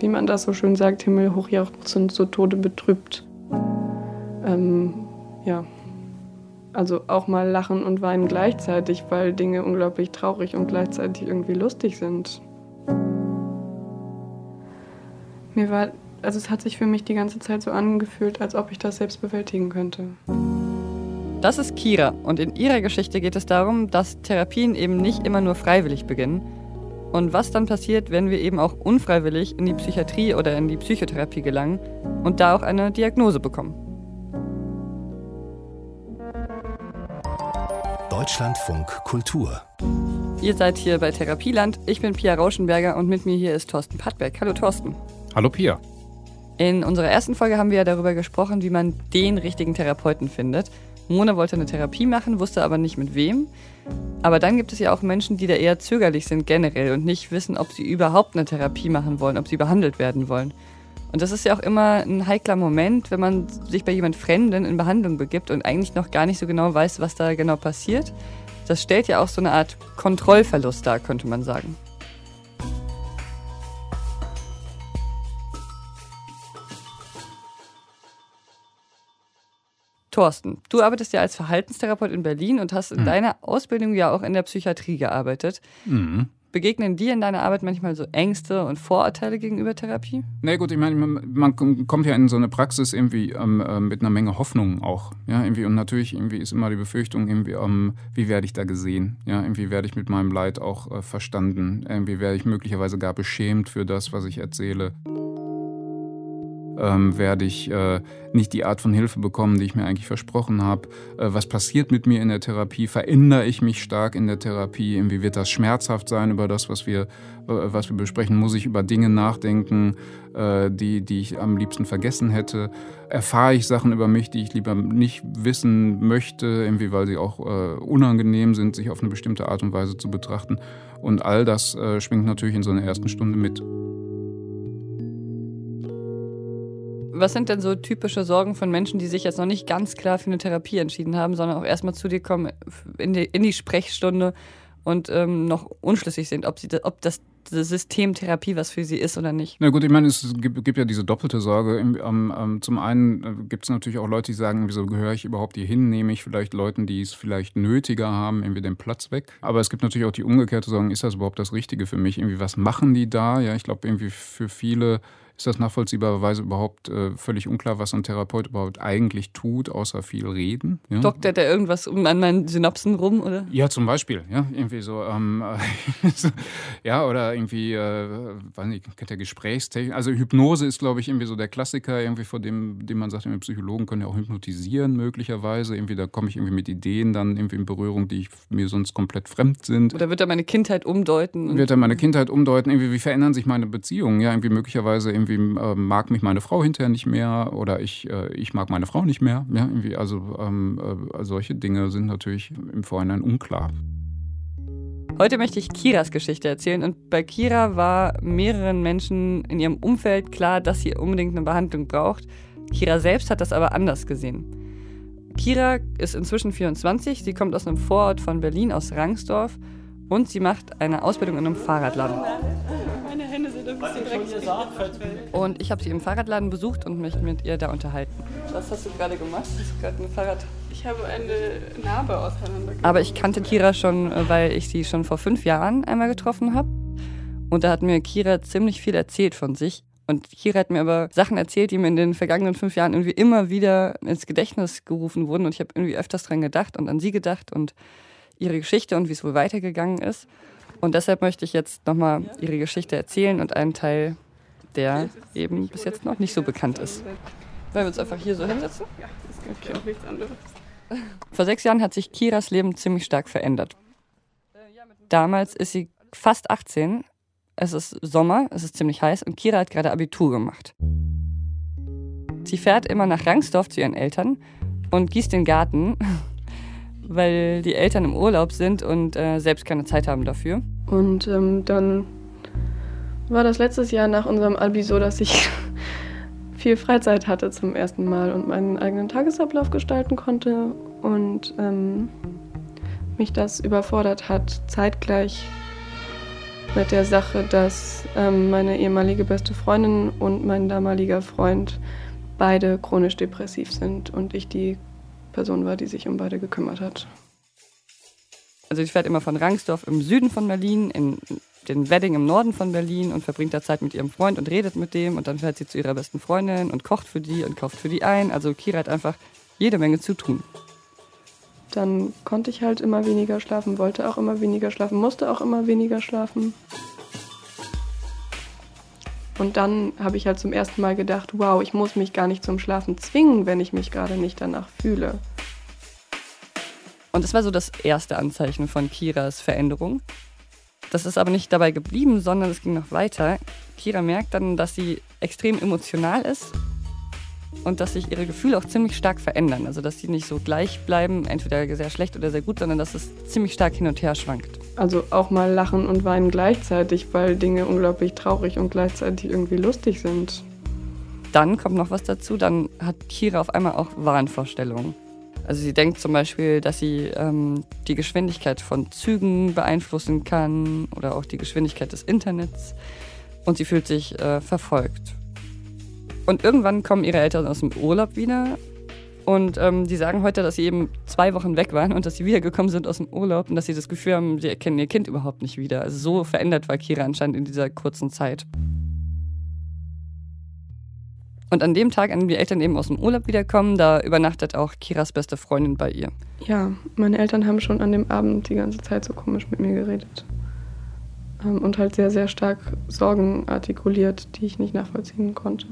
wie man das so schön sagt, himmelhoch jauchzend, so Tode betrübt. Ähm, ja, also auch mal lachen und weinen gleichzeitig, weil Dinge unglaublich traurig und gleichzeitig irgendwie lustig sind. Mir war, also es hat sich für mich die ganze Zeit so angefühlt, als ob ich das selbst bewältigen könnte. Das ist Kira und in ihrer Geschichte geht es darum, dass Therapien eben nicht immer nur freiwillig beginnen und was dann passiert, wenn wir eben auch unfreiwillig in die Psychiatrie oder in die Psychotherapie gelangen und da auch eine Diagnose bekommen. Deutschlandfunk Kultur. Ihr seid hier bei Therapieland. Ich bin Pia Rauschenberger und mit mir hier ist Thorsten Pattberg. Hallo Thorsten. Hallo Pia. In unserer ersten Folge haben wir ja darüber gesprochen, wie man den richtigen Therapeuten findet. Mona wollte eine Therapie machen, wusste aber nicht mit wem. Aber dann gibt es ja auch Menschen, die da eher zögerlich sind generell und nicht wissen, ob sie überhaupt eine Therapie machen wollen, ob sie behandelt werden wollen. Und das ist ja auch immer ein heikler Moment, wenn man sich bei jemand Fremden in Behandlung begibt und eigentlich noch gar nicht so genau weiß, was da genau passiert. Das stellt ja auch so eine Art Kontrollverlust dar, könnte man sagen. Thorsten, du arbeitest ja als Verhaltenstherapeut in Berlin und hast in mhm. deiner Ausbildung ja auch in der Psychiatrie gearbeitet. Mhm. Begegnen dir in deiner Arbeit manchmal so Ängste und Vorurteile gegenüber Therapie? Na nee, gut, ich meine, man, kommt ja in so eine Praxis irgendwie ähm, äh, mit einer Menge Hoffnung auch. Ja, irgendwie, und natürlich irgendwie ist immer die Befürchtung, irgendwie, ähm, wie werde ich da gesehen? Ja, irgendwie werde ich mit meinem Leid auch äh, verstanden? Irgendwie werde ich möglicherweise gar beschämt für das, was ich erzähle ähm, werde ich äh, nicht die Art von Hilfe bekommen, die ich mir eigentlich versprochen habe. Äh, was passiert mit mir in der Therapie? Verändere ich mich stark in der Therapie? Wie wird das schmerzhaft sein über das, was wir, äh, was wir besprechen? Muss ich über Dinge nachdenken, äh, die, die ich am liebsten vergessen hätte? Erfahre ich Sachen über mich, die ich lieber nicht wissen möchte, irgendwie, weil sie auch äh, unangenehm sind, sich auf eine bestimmte Art und Weise zu betrachten? Und all das äh, schwingt natürlich in so einer ersten Stunde mit. Was sind denn so typische Sorgen von Menschen, die sich jetzt noch nicht ganz klar für eine Therapie entschieden haben, sondern auch erstmal zu dir kommen in die, in die Sprechstunde und ähm, noch unschlüssig sind, ob, sie, ob das System Therapie was für sie ist oder nicht? Na gut, ich meine, es gibt, gibt ja diese doppelte Sorge. Zum einen äh, gibt es natürlich auch Leute, die sagen, wieso gehöre ich überhaupt hier hin? Nehme ich vielleicht Leuten, die es vielleicht nötiger haben, irgendwie den Platz weg? Aber es gibt natürlich auch die umgekehrte Sorge, ist das überhaupt das Richtige für mich? Irgendwie, was machen die da? Ja, ich glaube, irgendwie für viele ist das nachvollziehbarerweise überhaupt äh, völlig unklar, was ein Therapeut überhaupt eigentlich tut, außer viel reden. Ja? Doktert er irgendwas um an meinen Synapsen rum, oder? Ja, zum Beispiel, ja, irgendwie so, ähm, ja, oder irgendwie, äh, weiß nicht, kennt der Gesprächstechnik, also Hypnose ist, glaube ich, irgendwie so der Klassiker, irgendwie vor dem, dem man sagt, Psychologen können ja auch hypnotisieren, möglicherweise, irgendwie, da komme ich irgendwie mit Ideen dann irgendwie in Berührung, die ich, mir sonst komplett fremd sind. Oder wird er meine Kindheit umdeuten? Wird er meine Kindheit umdeuten, irgendwie, wie verändern sich meine Beziehungen, ja, irgendwie möglicherweise irgendwie irgendwie äh, mag mich meine Frau hinterher nicht mehr oder ich, äh, ich mag meine Frau nicht mehr. Ja, irgendwie, also ähm, äh, solche Dinge sind natürlich im Vorhinein unklar. Heute möchte ich Kiras Geschichte erzählen und bei Kira war mehreren Menschen in ihrem Umfeld klar, dass sie unbedingt eine Behandlung braucht. Kira selbst hat das aber anders gesehen. Kira ist inzwischen 24, sie kommt aus einem Vorort von Berlin, aus Rangsdorf und sie macht eine Ausbildung in einem Fahrradladen. Und ich habe sie im Fahrradladen besucht und mich mit ihr da unterhalten. Was hast du gerade gemacht? Hast du gerade ein Fahrrad? Ich habe eine Narbe auseinandergenommen. Aber ich kannte Kira schon, äh, weil ich sie schon vor fünf Jahren einmal getroffen habe. Und da hat mir Kira ziemlich viel erzählt von sich. Und Kira hat mir aber Sachen erzählt, die mir in den vergangenen fünf Jahren irgendwie immer wieder ins Gedächtnis gerufen wurden. Und ich habe irgendwie öfters dran gedacht und an sie gedacht und ihre Geschichte und wie es wohl weitergegangen ist. Und deshalb möchte ich jetzt nochmal ihre Geschichte erzählen und einen Teil, der eben bis jetzt noch nicht so bekannt ist. Wollen wir uns einfach hier so hinsetzen? Ja, das gibt okay. auch nichts anderes. Vor sechs Jahren hat sich Kiras Leben ziemlich stark verändert. Damals ist sie fast 18. Es ist Sommer, es ist ziemlich heiß und Kira hat gerade Abitur gemacht. Sie fährt immer nach Rangsdorf zu ihren Eltern und gießt den Garten weil die Eltern im Urlaub sind und äh, selbst keine Zeit haben dafür. Und ähm, dann war das letztes Jahr nach unserem Abi so, dass ich viel Freizeit hatte zum ersten Mal und meinen eigenen Tagesablauf gestalten konnte und ähm, mich das überfordert hat, zeitgleich mit der Sache, dass ähm, meine ehemalige beste Freundin und mein damaliger Freund beide chronisch depressiv sind und ich die Person war, die sich um beide gekümmert hat. Also ich fährt immer von Rangsdorf im Süden von Berlin in den Wedding im Norden von Berlin und verbringt da Zeit mit ihrem Freund und redet mit dem und dann fährt sie zu ihrer besten Freundin und kocht für die und kauft für die ein. Also Kira hat einfach jede Menge zu tun. Dann konnte ich halt immer weniger schlafen, wollte auch immer weniger schlafen, musste auch immer weniger schlafen. Und dann habe ich halt zum ersten Mal gedacht, wow, ich muss mich gar nicht zum Schlafen zwingen, wenn ich mich gerade nicht danach fühle. Und das war so das erste Anzeichen von Kiras Veränderung. Das ist aber nicht dabei geblieben, sondern es ging noch weiter. Kira merkt dann, dass sie extrem emotional ist und dass sich ihre Gefühle auch ziemlich stark verändern. Also dass sie nicht so gleich bleiben, entweder sehr schlecht oder sehr gut, sondern dass es ziemlich stark hin und her schwankt. Also auch mal lachen und weinen gleichzeitig, weil Dinge unglaublich traurig und gleichzeitig irgendwie lustig sind. Dann kommt noch was dazu, dann hat Kira auf einmal auch Wahnvorstellungen. Also sie denkt zum Beispiel, dass sie ähm, die Geschwindigkeit von Zügen beeinflussen kann oder auch die Geschwindigkeit des Internets. Und sie fühlt sich äh, verfolgt. Und irgendwann kommen ihre Eltern aus dem Urlaub wieder. Und ähm, die sagen heute, dass sie eben zwei Wochen weg waren und dass sie wiedergekommen sind aus dem Urlaub und dass sie das Gefühl haben, sie erkennen ihr Kind überhaupt nicht wieder. Also so verändert war Kira anscheinend in dieser kurzen Zeit. Und an dem Tag, an dem die Eltern eben aus dem Urlaub wiederkommen, da übernachtet auch Kiras beste Freundin bei ihr. Ja, meine Eltern haben schon an dem Abend die ganze Zeit so komisch mit mir geredet. Ähm, und halt sehr, sehr stark Sorgen artikuliert, die ich nicht nachvollziehen konnte.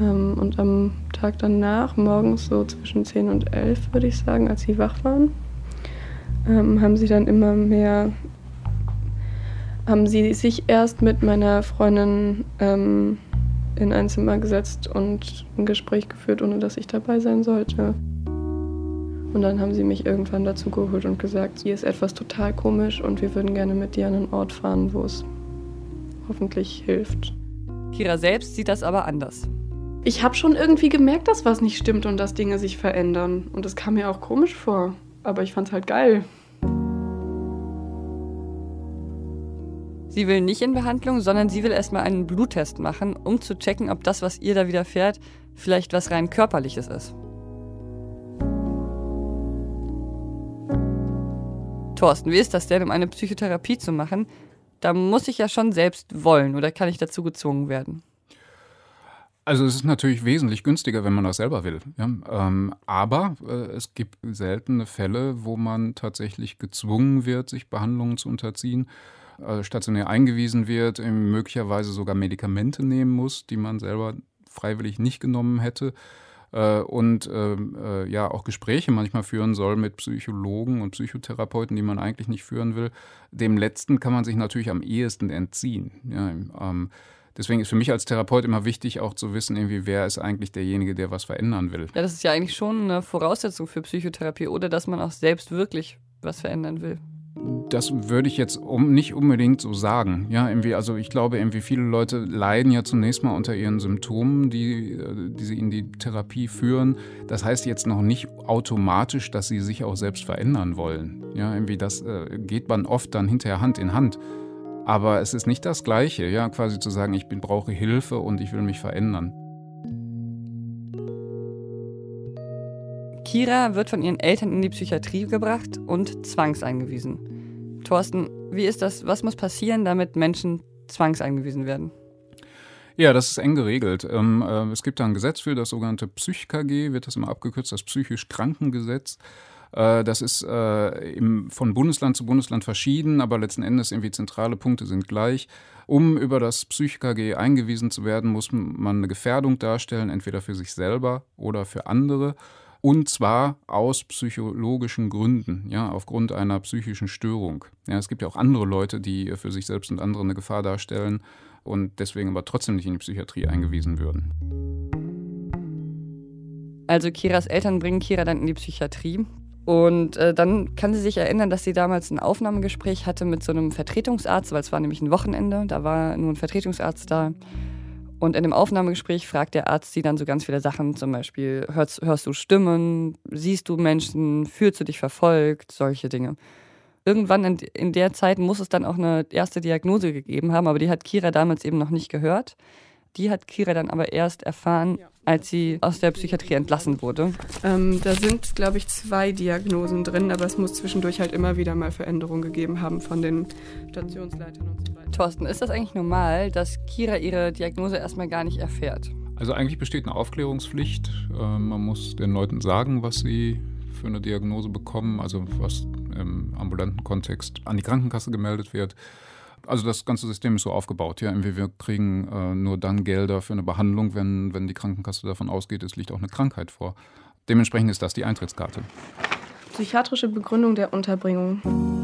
Ähm, und am Tag danach, morgens so zwischen 10 und 11, würde ich sagen, als sie wach waren, ähm, haben sie dann immer mehr, haben sie sich erst mit meiner Freundin in ein Zimmer gesetzt und ein Gespräch geführt, ohne dass ich dabei sein sollte. Und dann haben sie mich irgendwann dazu geholt und gesagt, hier ist etwas total komisch und wir würden gerne mit dir an einen Ort fahren, wo es hoffentlich hilft. Kira selbst sieht das aber anders. Ich habe schon irgendwie gemerkt, dass was nicht stimmt und dass Dinge sich verändern. Und das kam mir auch komisch vor. Aber ich fand's halt geil. Sie will nicht in Behandlung, sondern sie will erstmal einen Bluttest machen, um zu checken, ob das, was ihr da widerfährt, vielleicht was rein körperliches ist. Thorsten, wie ist das denn, um eine Psychotherapie zu machen? Da muss ich ja schon selbst wollen oder kann ich dazu gezwungen werden? Also es ist natürlich wesentlich günstiger, wenn man das selber will. Ja? Ähm, aber äh, es gibt seltene Fälle, wo man tatsächlich gezwungen wird, sich Behandlungen zu unterziehen stationär eingewiesen wird, möglicherweise sogar Medikamente nehmen muss, die man selber freiwillig nicht genommen hätte äh, und ähm, äh, ja auch Gespräche manchmal führen soll mit Psychologen und Psychotherapeuten, die man eigentlich nicht führen will. Dem letzten kann man sich natürlich am ehesten entziehen. Ja, ähm, deswegen ist für mich als Therapeut immer wichtig, auch zu wissen, irgendwie, wer ist eigentlich derjenige, der was verändern will. Ja, das ist ja eigentlich schon eine Voraussetzung für Psychotherapie oder dass man auch selbst wirklich was verändern will das würde ich jetzt um, nicht unbedingt so sagen. Ja, irgendwie, also ich glaube, irgendwie viele Leute leiden ja zunächst mal unter ihren Symptomen, die, äh, die sie in die Therapie führen. Das heißt jetzt noch nicht automatisch, dass sie sich auch selbst verändern wollen. Ja, irgendwie das äh, geht man oft dann hinterher Hand in Hand. Aber es ist nicht das Gleiche, ja, quasi zu sagen, ich bin, brauche Hilfe und ich will mich verändern. Kira wird von ihren Eltern in die Psychiatrie gebracht und zwangseingewiesen. Thorsten, wie ist das? Was muss passieren, damit Menschen zwangseingewiesen werden? Ja, das ist eng geregelt. Ähm, äh, es gibt da ein Gesetz für, das sogenannte PsychKG, wird das immer abgekürzt, das psychisch Krankengesetz. Äh, das ist äh, im, von Bundesland zu Bundesland verschieden, aber letzten Endes irgendwie zentrale Punkte sind gleich. Um über das PsychKG eingewiesen zu werden, muss man eine Gefährdung darstellen, entweder für sich selber oder für andere. Und zwar aus psychologischen Gründen, ja, aufgrund einer psychischen Störung. Ja, es gibt ja auch andere Leute, die für sich selbst und andere eine Gefahr darstellen und deswegen aber trotzdem nicht in die Psychiatrie eingewiesen würden. Also Kiras Eltern bringen Kira dann in die Psychiatrie. Und äh, dann kann sie sich erinnern, dass sie damals ein Aufnahmegespräch hatte mit so einem Vertretungsarzt, weil es war nämlich ein Wochenende, da war nur ein Vertretungsarzt da. Und in dem Aufnahmegespräch fragt der Arzt sie dann so ganz viele Sachen, zum Beispiel, hörst, hörst du Stimmen, siehst du Menschen, fühlst du dich verfolgt, solche Dinge. irgendwann in, in der Zeit muss es dann auch eine erste Diagnose gegeben haben, aber die hat Kira damals eben noch nicht gehört. Die hat Kira dann aber erst erfahren, als sie aus der Psychiatrie entlassen wurde. Ähm, da sind, glaube ich, zwei Diagnosen drin, aber es muss zwischendurch halt immer wieder mal Veränderungen gegeben haben von den Stationsleitern und so. Thorsten, ist das eigentlich normal, dass Kira ihre Diagnose erstmal gar nicht erfährt? Also eigentlich besteht eine Aufklärungspflicht. Äh, man muss den Leuten sagen, was sie für eine Diagnose bekommen, also was im ambulanten Kontext an die Krankenkasse gemeldet wird. Also das ganze System ist so aufgebaut. Ja, wir kriegen äh, nur dann Gelder für eine Behandlung, wenn, wenn die Krankenkasse davon ausgeht, es liegt auch eine Krankheit vor. Dementsprechend ist das die Eintrittskarte. Psychiatrische Begründung der Unterbringung.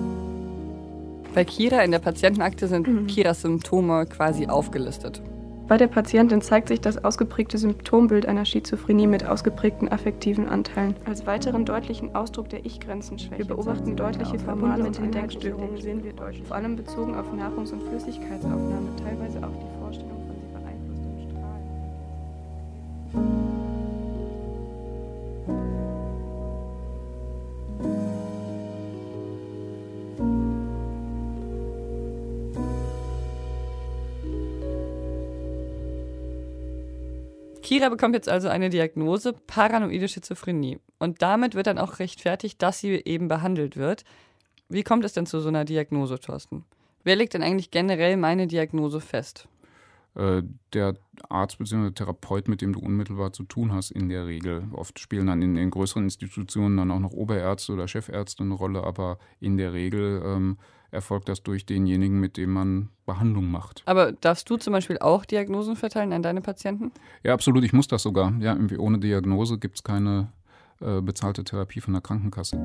Bei Kira in der Patientenakte sind mhm. Kiras Symptome quasi aufgelistet. Bei der Patientin zeigt sich das ausgeprägte Symptombild einer Schizophrenie mit ausgeprägten affektiven Anteilen. Als weiteren deutlichen Ausdruck der Ich-Grenzenschwäche. Wir beobachten deutliche formale und Denkstörungen, sehen wir deutlich. Vor allem bezogen auf Nahrungs- und Flüssigkeitsaufnahme, teilweise auch die Kira bekommt jetzt also eine Diagnose paranoide Schizophrenie. Und damit wird dann auch rechtfertigt, dass sie eben behandelt wird. Wie kommt es denn zu so einer Diagnose, Thorsten? Wer legt denn eigentlich generell meine Diagnose fest? Äh, der Arzt bzw. Therapeut, mit dem du unmittelbar zu tun hast, in der Regel. Oft spielen dann in, in größeren Institutionen dann auch noch Oberärzte oder Chefärzte eine Rolle, aber in der Regel ähm, erfolgt das durch denjenigen, mit dem man Behandlung macht. Aber darfst du zum Beispiel auch Diagnosen verteilen an deine Patienten? Ja, absolut. Ich muss das sogar. Ja, irgendwie ohne Diagnose gibt es keine äh, bezahlte Therapie von der Krankenkasse.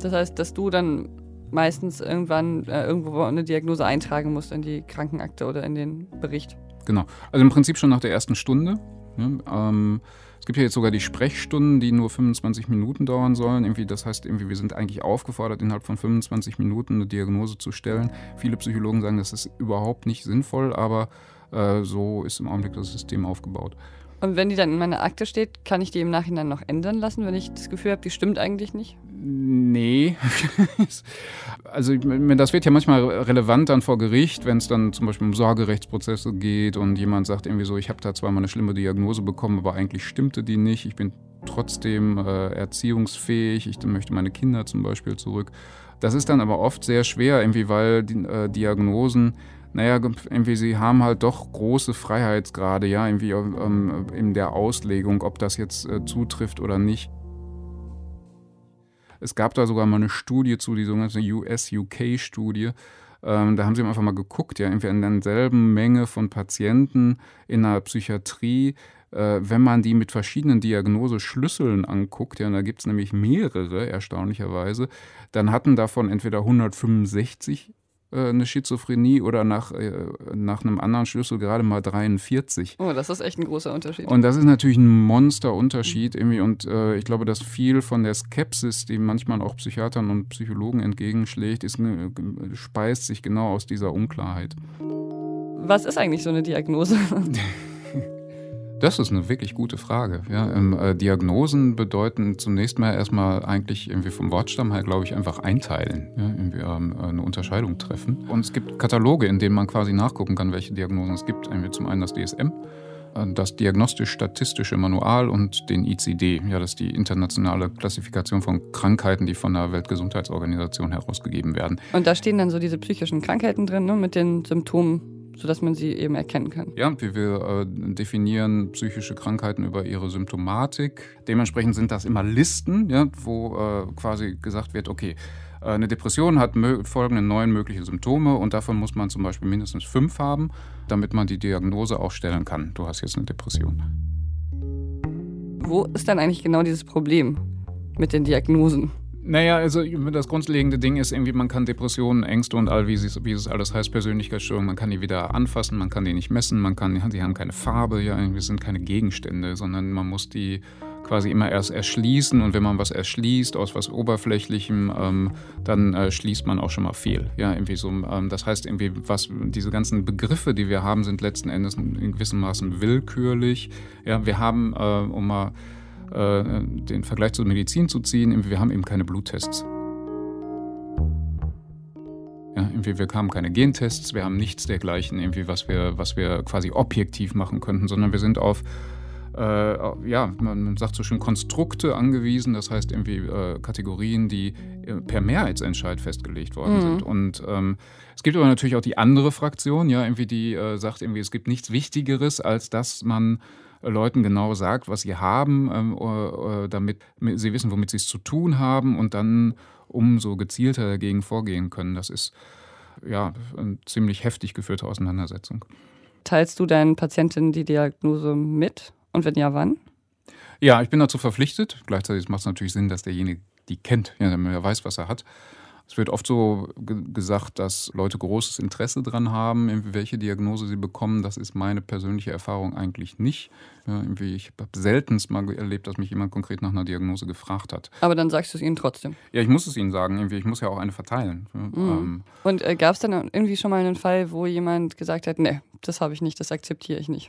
Das heißt, dass du dann meistens irgendwann äh, irgendwo eine Diagnose eintragen musst in die Krankenakte oder in den Bericht. Genau. Also im Prinzip schon nach der ersten Stunde. Ne? Ähm, gibt ja jetzt sogar die Sprechstunden, die nur 25 Minuten dauern sollen. Irgendwie, das heißt, irgendwie, wir sind eigentlich aufgefordert, innerhalb von 25 Minuten eine Diagnose zu stellen. Viele Psychologen sagen, das ist überhaupt nicht sinnvoll, aber äh, so ist im Augenblick das System aufgebaut. Und wenn die dann in meiner Akte steht, kann ich die im Nachhinein noch ändern lassen, wenn ich das Gefühl habe, die stimmt eigentlich nicht? Nee. also das wird ja manchmal relevant dann vor Gericht, wenn es dann zum Beispiel um Sorgerechtsprozesse geht und jemand sagt irgendwie so, ich habe da zwar mal eine schlimme Diagnose bekommen, aber eigentlich stimmte die nicht. Ich bin trotzdem äh, erziehungsfähig, ich möchte meine Kinder zum Beispiel zurück. Das ist dann aber oft sehr schwer, irgendwie, weil die äh, Diagnosen naja, irgendwie sie haben halt doch große Freiheitsgrade, ja, irgendwie ähm, in der Auslegung, ob das jetzt äh, zutrifft oder nicht. Es gab da sogar mal eine Studie zu, die sogenannte US-UK-Studie. Ähm, da haben sie einfach mal geguckt, ja, irgendwie in derselben Menge von Patienten in der Psychiatrie, äh, wenn man die mit verschiedenen Diagnoseschlüsseln anguckt, ja, und da gibt es nämlich mehrere, erstaunlicherweise, dann hatten davon entweder 165 äh, eine Schizophrenie oder nach, äh, nach einem anderen Schlüssel gerade mal 43. Oh, das ist echt ein großer Unterschied. Und das ist natürlich ein Monsterunterschied irgendwie und äh, ich glaube, dass viel von der Skepsis, die manchmal auch Psychiatern und Psychologen entgegenschlägt, ist, ne, speist sich genau aus dieser Unklarheit. Was ist eigentlich so eine Diagnose? Das ist eine wirklich gute Frage. Ja, ähm, äh, Diagnosen bedeuten zunächst mal erstmal eigentlich irgendwie vom Wortstamm her, glaube ich, einfach einteilen, ja, irgendwie ähm, eine Unterscheidung treffen. Und es gibt Kataloge, in denen man quasi nachgucken kann, welche Diagnosen es gibt. Irgendwie zum einen das DSM, äh, das Diagnostisch-Statistische Manual und den ICD. Ja, das ist die internationale Klassifikation von Krankheiten, die von der Weltgesundheitsorganisation herausgegeben werden. Und da stehen dann so diese psychischen Krankheiten drin, ne, mit den Symptomen sodass man sie eben erkennen kann. Ja, wir, wir äh, definieren psychische Krankheiten über ihre Symptomatik. Dementsprechend sind das immer Listen, ja, wo äh, quasi gesagt wird, okay, äh, eine Depression hat folgende neun mögliche Symptome und davon muss man zum Beispiel mindestens fünf haben, damit man die Diagnose auch stellen kann. Du hast jetzt eine Depression. Wo ist dann eigentlich genau dieses Problem mit den Diagnosen? Naja, also das grundlegende Ding ist irgendwie, man kann Depressionen, Ängste und all, wie es, wie es alles heißt, Persönlichkeitsstörungen, man kann die wieder anfassen, man kann die nicht messen, man kann, die haben keine Farbe, ja, irgendwie sind keine Gegenstände, sondern man muss die quasi immer erst erschließen und wenn man was erschließt aus was Oberflächlichem, ähm, dann äh, schließt man auch schon mal fehl. Ja, irgendwie so, ähm, das heißt irgendwie, was diese ganzen Begriffe, die wir haben, sind letzten Endes in gewissem Maßen willkürlich. Ja, wir haben, äh, um mal äh, den Vergleich zur Medizin zu ziehen, wir haben eben keine Bluttests. Irgendwie, wir haben keine Gentests, wir haben nichts dergleichen, irgendwie, was wir, was wir quasi objektiv machen könnten, sondern wir sind auf äh, ja, man sagt so schön Konstrukte angewiesen, das heißt irgendwie äh, Kategorien, die äh, per Mehrheitsentscheid festgelegt worden mhm. sind. Und ähm, es gibt aber natürlich auch die andere Fraktion, ja, irgendwie die äh, sagt irgendwie, es gibt nichts Wichtigeres, als dass man Leuten genau sagt, was sie haben, ähm, äh, damit sie wissen, womit sie es zu tun haben und dann umso gezielter dagegen vorgehen können. Das ist ja eine ziemlich heftig geführte Auseinandersetzung. Teilst du deinen Patientinnen die Diagnose mit? Und wenn ja, wann? Ja, ich bin dazu verpflichtet. Gleichzeitig macht es natürlich Sinn, dass derjenige die kennt, ja, damit er weiß, was er hat. Es wird oft so gesagt, dass Leute großes Interesse daran haben, welche Diagnose sie bekommen. Das ist meine persönliche Erfahrung eigentlich nicht. Ja, ich habe selten mal erlebt, dass mich jemand konkret nach einer Diagnose gefragt hat. Aber dann sagst du es ihnen trotzdem. Ja, ich muss es ihnen sagen. Ich muss ja auch eine verteilen. Mhm. Ähm, Und äh, gab es dann irgendwie schon mal einen Fall, wo jemand gesagt hat, nee, das habe ich nicht, das akzeptiere ich nicht?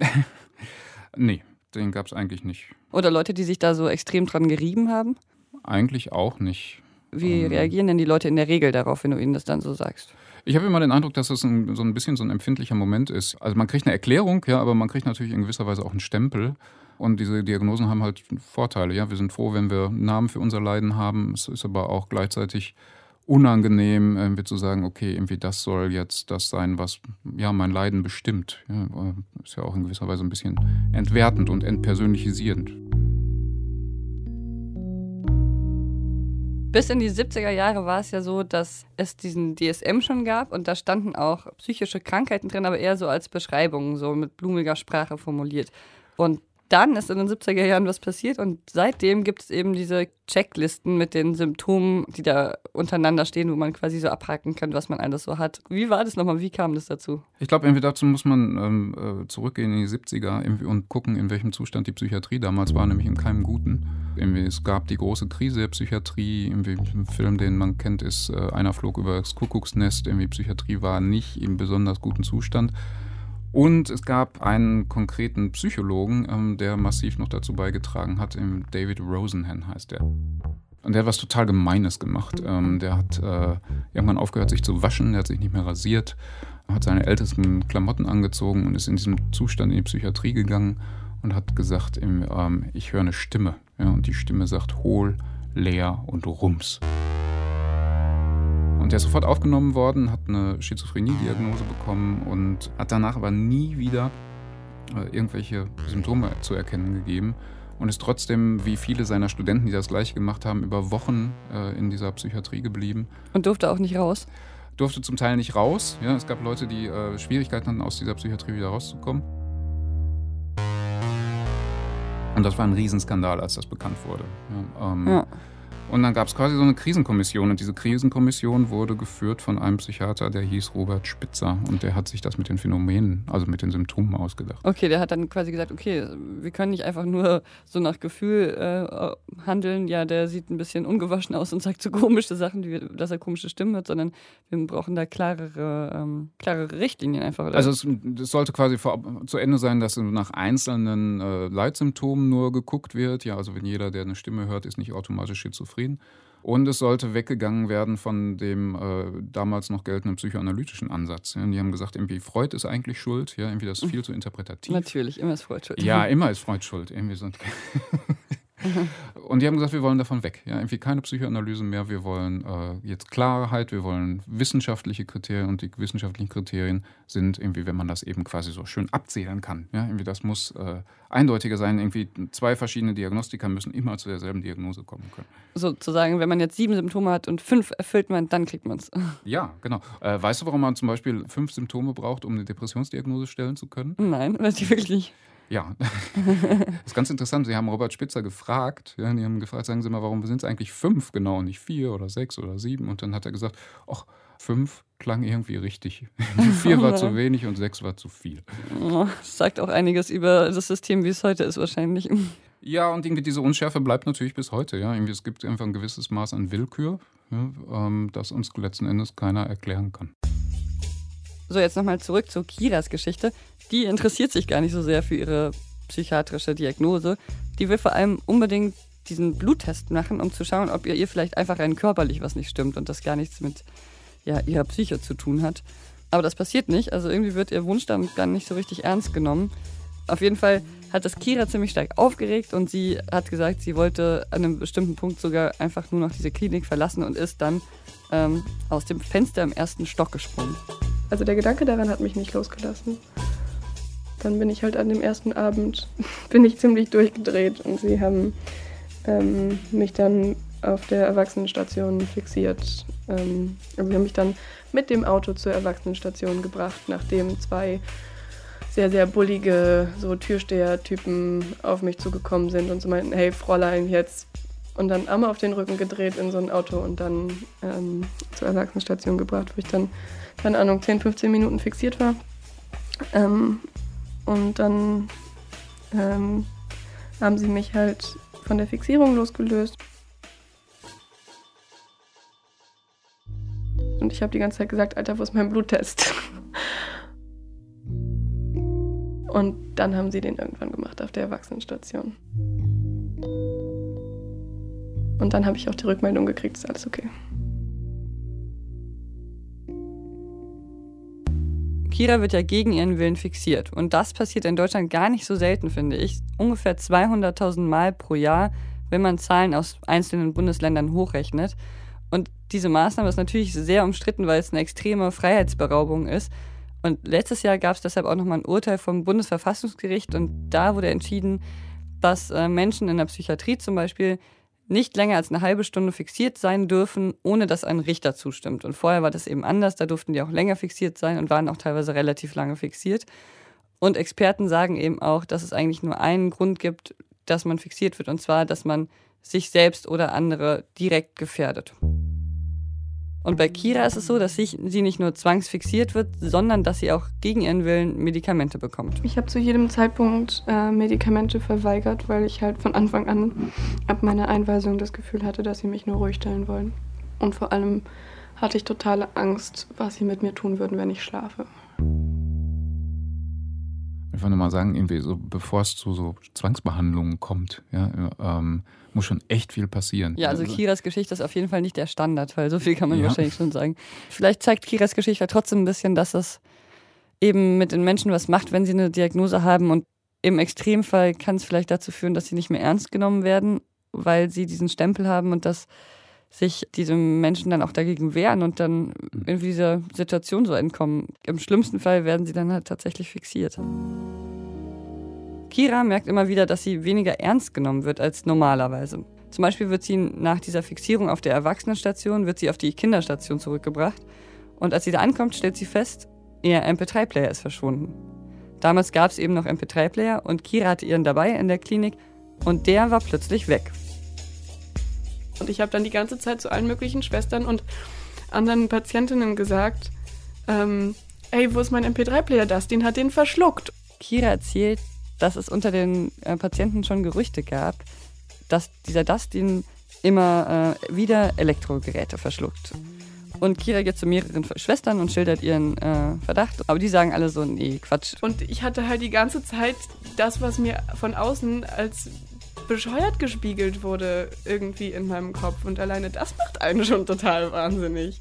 nee den gab es eigentlich nicht. Oder Leute, die sich da so extrem dran gerieben haben? Eigentlich auch nicht. Wie ähm, reagieren denn die Leute in der Regel darauf, wenn du ihnen das dann so sagst? Ich habe immer den Eindruck, dass es ein, so ein bisschen so ein empfindlicher Moment ist. Also man kriegt eine Erklärung, ja, aber man kriegt natürlich in gewisser Weise auch einen Stempel. Und diese Diagnosen haben halt Vorteile. Ja, wir sind froh, wenn wir Namen für unser Leiden haben. Es ist aber auch gleichzeitig unangenehm, irgendwie zu sagen, okay, irgendwie das soll jetzt das sein, was ja mein Leiden bestimmt. Ja, äh, ist ja auch in gewisser Weise ein bisschen entwertend und entpersönlichisierend. Bis in die 70er Jahre war es ja so, dass es diesen DSM schon gab und da standen auch psychische Krankheiten drin, aber eher so als Beschreibungen, so mit blumiger Sprache formuliert. Und dann ist in den 70er Jahren was passiert und seitdem gibt es eben diese Checklisten mit den Symptomen, die da untereinander stehen, wo man quasi so abhaken kann, was man alles so hat. Wie war das nochmal? Wie kam das dazu? Ich glaube, irgendwie dazu muss man ähm, äh, zurückgehen in die 70er und gucken, in welchem Zustand die Psychiatrie damals war, nämlich in keinem guten. Irgendwie, es gab die große Krise der Psychiatrie. Irgendwie, ein Film, den man kennt, ist äh, Einer flog über das Kuckucksnest. Irgendwie, Psychiatrie war nicht im besonders guten Zustand. Und es gab einen konkreten Psychologen, ähm, der massiv noch dazu beigetragen hat. David Rosenhan heißt der. Und der hat was total Gemeines gemacht. Ähm, der hat äh, irgendwann aufgehört, sich zu waschen, der hat sich nicht mehr rasiert, hat seine ältesten Klamotten angezogen und ist in diesem Zustand in die Psychiatrie gegangen und hat gesagt, ähm, ich höre eine Stimme. Ja, und die Stimme sagt hohl, leer und rums. Und der ist sofort aufgenommen worden, hat eine Schizophrenie-Diagnose bekommen und hat danach aber nie wieder äh, irgendwelche Symptome zu erkennen gegeben und ist trotzdem, wie viele seiner Studenten, die das gleiche gemacht haben, über Wochen äh, in dieser Psychiatrie geblieben. Und durfte auch nicht raus? Durfte zum Teil nicht raus. Ja, es gab Leute, die äh, Schwierigkeiten hatten, aus dieser Psychiatrie wieder rauszukommen. Und das war ein Riesenskandal, als das bekannt wurde. Ja, ähm, ja. Und dann gab es quasi so eine Krisenkommission und diese Krisenkommission wurde geführt von einem Psychiater, der hieß Robert Spitzer und der hat sich das mit den Phänomenen, also mit den Symptomen ausgedacht. Okay, der hat dann quasi gesagt, okay, wir können nicht einfach nur so nach Gefühl äh, handeln, ja, der sieht ein bisschen ungewaschen aus und sagt so komische Sachen, wie, dass er komische Stimmen hat, sondern wir brauchen da klarere, ähm, klarere Richtlinien einfach. Oder? Also es, es, sollte quasi vor, zu Ende sein, dass nach einzelnen äh, Leitsymptomen nur geguckt wird, ja, also wenn jeder, der eine Stimme hört, ist nicht automatisch schizophren. Und es sollte weggegangen werden von dem äh, damals noch geltenden psychoanalytischen Ansatz. Ja, die haben gesagt, irgendwie Freud ist eigentlich schuld, ja, irgendwie das ist viel zu interpretativ. Natürlich, immer ist Freud schuld. Ja, immer ist Freud schuld. Irgendwie so. Und die haben gesagt, wir wollen davon weg. Ja, irgendwie keine Psychoanalyse mehr. Wir wollen äh, jetzt Klarheit, wir wollen wissenschaftliche Kriterien und die wissenschaftlichen Kriterien sind irgendwie, wenn man das eben quasi so schön abzählen kann. Ja, irgendwie das muss äh, eindeutiger sein. Irgendwie zwei verschiedene Diagnostiker müssen immer zu derselben Diagnose kommen können. Sozusagen, wenn man jetzt sieben Symptome hat und fünf erfüllt man, dann kriegt man es. Ja, genau. Äh, weißt du, warum man zum Beispiel fünf Symptome braucht, um eine Depressionsdiagnose stellen zu können? Nein, weiß ich wirklich nicht. Ja, das ist ganz interessant. Sie haben Robert Spitzer gefragt. Ja, die haben gefragt, sagen Sie mal, warum sind es eigentlich fünf genau, nicht vier oder sechs oder sieben? Und dann hat er gesagt, ach, fünf klang irgendwie richtig. vier war zu wenig und sechs war zu viel. Das sagt auch einiges über das System, wie es heute ist wahrscheinlich. Ja, und irgendwie diese Unschärfe bleibt natürlich bis heute. Ja, irgendwie, es gibt einfach ein gewisses Maß an Willkür, ja, ähm, das uns letzten Endes keiner erklären kann. So, jetzt nochmal zurück zu Kiras Geschichte. Die interessiert sich gar nicht so sehr für ihre psychiatrische Diagnose. Die will vor allem unbedingt diesen Bluttest machen, um zu schauen, ob ihr, ihr vielleicht einfach rein körperlich was nicht stimmt und das gar nichts mit ja, ihrer Psyche zu tun hat. Aber das passiert nicht. Also irgendwie wird ihr Wunsch dann, dann nicht so richtig ernst genommen. Auf jeden Fall hat das Kira ziemlich stark aufgeregt und sie hat gesagt, sie wollte an einem bestimmten Punkt sogar einfach nur noch diese Klinik verlassen und ist dann ähm, aus dem Fenster im ersten Stock gesprungen. Also der Gedanke daran hat mich nicht losgelassen. Dann bin ich halt an dem ersten Abend, bin ich ziemlich durchgedreht und sie haben ähm, mich dann auf der Erwachsenenstation fixiert. Ähm, also sie haben mich dann mit dem Auto zur Erwachsenenstation gebracht, nachdem zwei sehr, sehr bullige so Türsteher-Typen auf mich zugekommen sind und so meinten, hey Fräulein, jetzt. Und dann einmal auf den Rücken gedreht in so ein Auto und dann ähm, zur Erwachsenenstation gebracht, wo ich dann, keine Ahnung, 10, 15 Minuten fixiert war. Ähm, und dann ähm, haben sie mich halt von der Fixierung losgelöst. Und ich habe die ganze Zeit gesagt, Alter, wo ist mein Bluttest? Und dann haben sie den irgendwann gemacht auf der Erwachsenenstation. Und dann habe ich auch die Rückmeldung gekriegt, ist alles okay. Kira wird ja gegen ihren Willen fixiert. Und das passiert in Deutschland gar nicht so selten, finde ich. Ungefähr 200.000 Mal pro Jahr, wenn man Zahlen aus einzelnen Bundesländern hochrechnet. Und diese Maßnahme ist natürlich sehr umstritten, weil es eine extreme Freiheitsberaubung ist. Und letztes Jahr gab es deshalb auch nochmal ein Urteil vom Bundesverfassungsgericht und da wurde entschieden, dass äh, Menschen in der Psychiatrie zum Beispiel nicht länger als eine halbe Stunde fixiert sein dürfen, ohne dass ein Richter zustimmt. Und vorher war das eben anders, da durften die auch länger fixiert sein und waren auch teilweise relativ lange fixiert. Und Experten sagen eben auch, dass es eigentlich nur einen Grund gibt, dass man fixiert wird, und zwar, dass man sich selbst oder andere direkt gefährdet. Und bei Kira ist es so, dass sie nicht nur zwangsfixiert wird, sondern dass sie auch gegen ihren Willen Medikamente bekommt. Ich habe zu jedem Zeitpunkt äh, Medikamente verweigert, weil ich halt von Anfang an ab meiner Einweisung das Gefühl hatte, dass sie mich nur ruhig stellen wollen. Und vor allem hatte ich totale Angst, was sie mit mir tun würden, wenn ich schlafe. Ich wollte mal sagen, irgendwie so, bevor es zu so Zwangsbehandlungen kommt, ja, ähm, muss schon echt viel passieren. Ja, also Kiras Geschichte ist auf jeden Fall nicht der Standard, weil so viel kann man ja. wahrscheinlich schon sagen. Vielleicht zeigt Kiras Geschichte trotzdem ein bisschen, dass es eben mit den Menschen was macht, wenn sie eine Diagnose haben und im Extremfall kann es vielleicht dazu führen, dass sie nicht mehr ernst genommen werden, weil sie diesen Stempel haben und dass sich diese Menschen dann auch dagegen wehren und dann in dieser Situation so entkommen. Im schlimmsten Fall werden sie dann halt tatsächlich fixiert. Kira merkt immer wieder, dass sie weniger ernst genommen wird als normalerweise. Zum Beispiel wird sie nach dieser Fixierung auf der Erwachsenenstation, wird sie auf die Kinderstation zurückgebracht. Und als sie da ankommt, stellt sie fest, ihr MP3-Player ist verschwunden. Damals gab es eben noch MP3-Player und Kira hatte ihren dabei in der Klinik und der war plötzlich weg. Und ich habe dann die ganze Zeit zu allen möglichen Schwestern und anderen Patientinnen gesagt, ähm, ey, wo ist mein MP3-Player? Das, den hat den verschluckt. Kira erzählt, dass es unter den äh, Patienten schon Gerüchte gab, dass dieser Dustin immer äh, wieder Elektrogeräte verschluckt. Und Kira geht zu mehreren Schwestern und schildert ihren äh, Verdacht. Aber die sagen alle so, nee, Quatsch. Und ich hatte halt die ganze Zeit das, was mir von außen als bescheuert gespiegelt wurde, irgendwie in meinem Kopf. Und alleine das macht einen schon total wahnsinnig.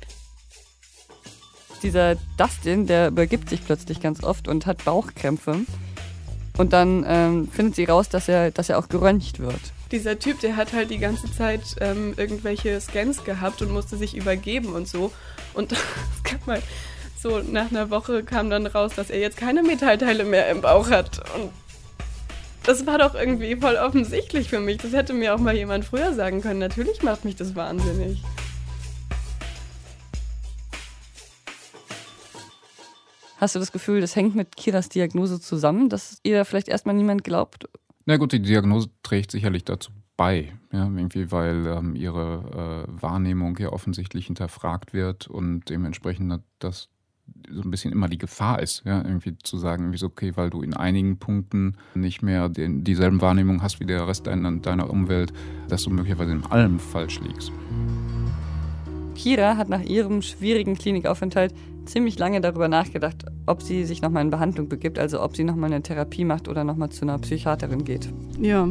Dieser Dustin, der übergibt sich plötzlich ganz oft und hat Bauchkrämpfe. Und dann ähm, findet sie raus, dass er, dass er auch geröntgt wird. Dieser Typ, der hat halt die ganze Zeit ähm, irgendwelche Scans gehabt und musste sich übergeben und so. Und es gab mal so, nach einer Woche kam dann raus, dass er jetzt keine Metallteile mehr im Bauch hat. Und das war doch irgendwie voll offensichtlich für mich. Das hätte mir auch mal jemand früher sagen können. Natürlich macht mich das wahnsinnig. Hast du das Gefühl, das hängt mit Kiras Diagnose zusammen, dass ihr vielleicht erstmal niemand glaubt? Na gut, die Diagnose trägt sicherlich dazu bei, ja, irgendwie, weil ähm, ihre äh, Wahrnehmung ja offensichtlich hinterfragt wird und dementsprechend das so ein bisschen immer die Gefahr ist, ja, irgendwie zu sagen, irgendwie so, okay, weil du in einigen Punkten nicht mehr den, dieselben Wahrnehmungen hast wie der Rest deiner, deiner Umwelt, dass du möglicherweise in allem falsch liegst. Kira hat nach ihrem schwierigen Klinikaufenthalt ziemlich lange darüber nachgedacht, ob sie sich nochmal in Behandlung begibt, also ob sie nochmal eine Therapie macht oder nochmal zu einer Psychiaterin geht. Ja.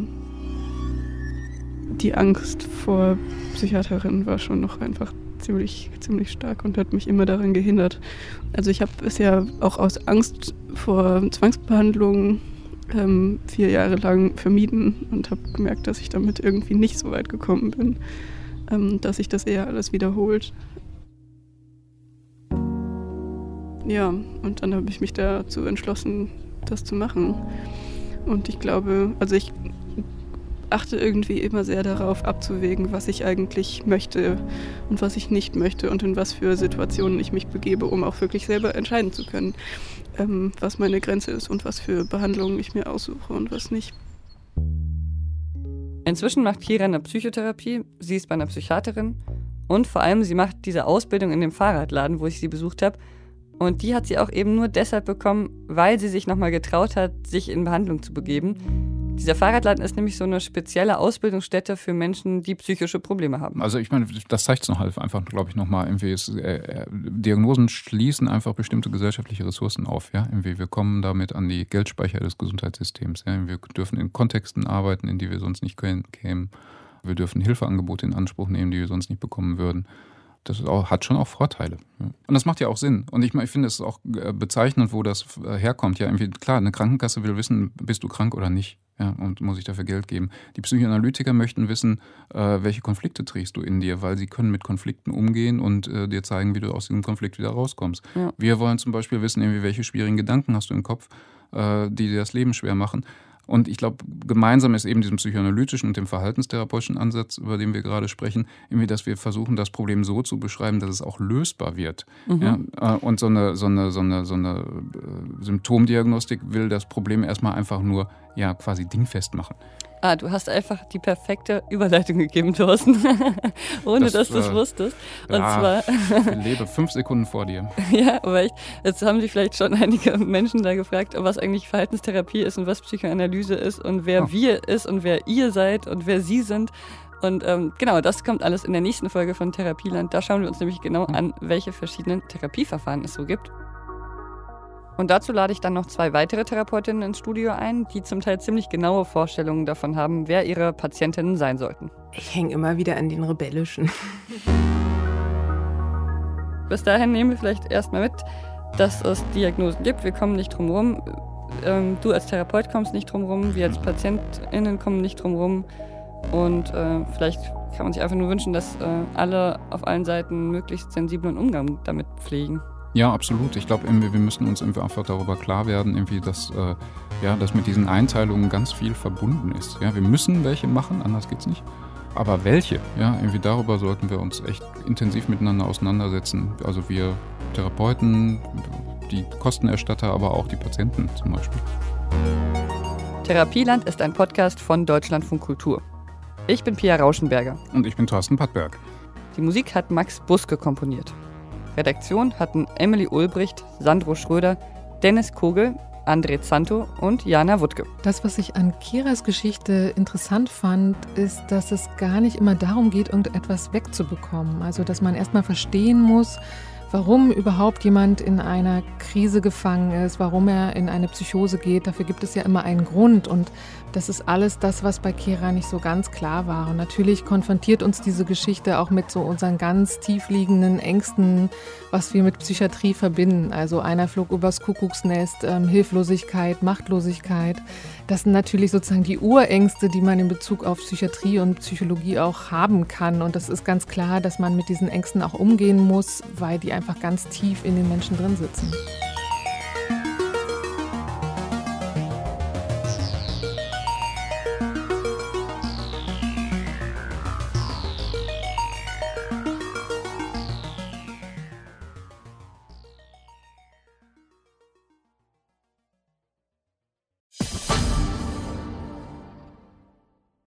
Die Angst vor Psychiaterin war schon noch einfach ziemlich, ziemlich stark und hat mich immer daran gehindert. Also ich habe bisher auch aus Angst vor Zwangsbehandlungen ähm, vier Jahre lang vermieden und habe gemerkt, dass ich damit irgendwie nicht so weit gekommen bin, ähm, dass sich das eher alles wiederholt. Ja, und dann habe ich mich dazu entschlossen, das zu machen. Und ich glaube, also ich achte irgendwie immer sehr darauf abzuwägen, was ich eigentlich möchte und was ich nicht möchte und in was für Situationen ich mich begebe, um auch wirklich selber entscheiden zu können, ähm, was meine Grenze ist und was für Behandlungen ich mir aussuche und was nicht. Inzwischen macht Kira eine Psychotherapie, sie ist bei einer Psychiaterin und vor allem sie macht diese Ausbildung in dem Fahrradladen, wo ich sie besucht habe. Und die hat sie auch eben nur deshalb bekommen, weil sie sich nochmal getraut hat, sich in Behandlung zu begeben. Dieser Fahrradladen ist nämlich so eine spezielle Ausbildungsstätte für Menschen, die psychische Probleme haben. Also ich meine, das zeigt es noch halt einfach, glaube ich, nochmal. Irgendwie ist, äh, äh, Diagnosen schließen einfach bestimmte gesellschaftliche Ressourcen auf. Ja? Irgendwie wir kommen damit an die Geldspeicher des Gesundheitssystems. Ja? Wir dürfen in Kontexten arbeiten, in die wir sonst nicht kämen. Wir dürfen Hilfeangebote in Anspruch nehmen, die wir sonst nicht bekommen würden das auch, hat schon auch Vorteile. Und das macht ja auch Sinn. Und ich, ich finde es auch äh, bezeichnend, wo das äh, herkommt. Ja, irgendwie, klar, eine Krankenkasse will wissen, bist du krank oder nicht. Ja, und muss ich dafür Geld geben. Die Psychoanalytiker möchten wissen, äh, welche Konflikte trägst du in dir, weil sie können mit Konflikten umgehen und äh, dir zeigen, wie du aus diesem Konflikt wieder rauskommst. Ja. Wir wollen zum Beispiel wissen, irgendwie, welche schwierigen Gedanken hast du im Kopf, äh, die dir das Leben schwer machen. Und ich glaube, gemeinsam ist eben diesem psychoanalytischen und dem verhaltenstherapeutischen Ansatz, über den wir gerade sprechen, irgendwie, dass wir versuchen, das Problem so zu beschreiben, dass es auch lösbar wird. Mhm. Ja? Äh, und so eine, so eine, so eine, so eine äh, Symptomdiagnostik will das Problem erstmal einfach nur ja, quasi dingfest machen. Ah, du hast einfach die perfekte Überleitung gegeben, Thorsten, ohne das, dass du es äh, wusstest. Und ja, zwar. ich lebe fünf Sekunden vor dir. ja, aber ich, jetzt haben sich vielleicht schon einige Menschen da gefragt, was eigentlich Verhaltenstherapie ist und was Psychoanalyse ist und wer oh. wir ist und wer ihr seid und wer sie sind. Und ähm, genau, das kommt alles in der nächsten Folge von Therapieland. Da schauen wir uns nämlich genau hm. an, welche verschiedenen Therapieverfahren es so gibt. Und dazu lade ich dann noch zwei weitere Therapeutinnen ins Studio ein, die zum Teil ziemlich genaue Vorstellungen davon haben, wer ihre Patientinnen sein sollten. Ich hänge immer wieder an den Rebellischen. Bis dahin nehmen wir vielleicht erstmal mit, dass es Diagnosen gibt. Wir kommen nicht drum rum. Ähm, du als Therapeut kommst nicht drum rum. Wir als PatientInnen kommen nicht drum rum. Und äh, vielleicht kann man sich einfach nur wünschen, dass äh, alle auf allen Seiten möglichst sensiblen Umgang damit pflegen. Ja, absolut. Ich glaube, wir müssen uns einfach darüber klar werden, irgendwie, dass, äh, ja, dass mit diesen Einteilungen ganz viel verbunden ist. Ja, wir müssen welche machen, anders geht's nicht. Aber welche? Ja, irgendwie darüber sollten wir uns echt intensiv miteinander auseinandersetzen. Also wir Therapeuten, die Kostenerstatter, aber auch die Patienten zum Beispiel. Therapieland ist ein Podcast von Deutschlandfunk Kultur. Ich bin Pia Rauschenberger. Und ich bin Thorsten Pattberg. Die Musik hat Max Buske komponiert. Redaktion hatten Emily Ulbricht, Sandro Schröder, Dennis Kogel, André Zanto und Jana Wuttke. Das, was ich an Kiras Geschichte interessant fand, ist, dass es gar nicht immer darum geht, irgendetwas wegzubekommen. Also, dass man erstmal verstehen muss, warum überhaupt jemand in einer Krise gefangen ist, warum er in eine Psychose geht. Dafür gibt es ja immer einen Grund. Und das ist alles das, was bei Kira nicht so ganz klar war. Und natürlich konfrontiert uns diese Geschichte auch mit so unseren ganz tiefliegenden Ängsten, was wir mit Psychiatrie verbinden. Also einer flog übers Kuckucksnest, ähm, Hilflosigkeit, Machtlosigkeit. Das sind natürlich sozusagen die Urängste, die man in Bezug auf Psychiatrie und Psychologie auch haben kann. Und das ist ganz klar, dass man mit diesen Ängsten auch umgehen muss, weil die einfach ganz tief in den Menschen drin sitzen.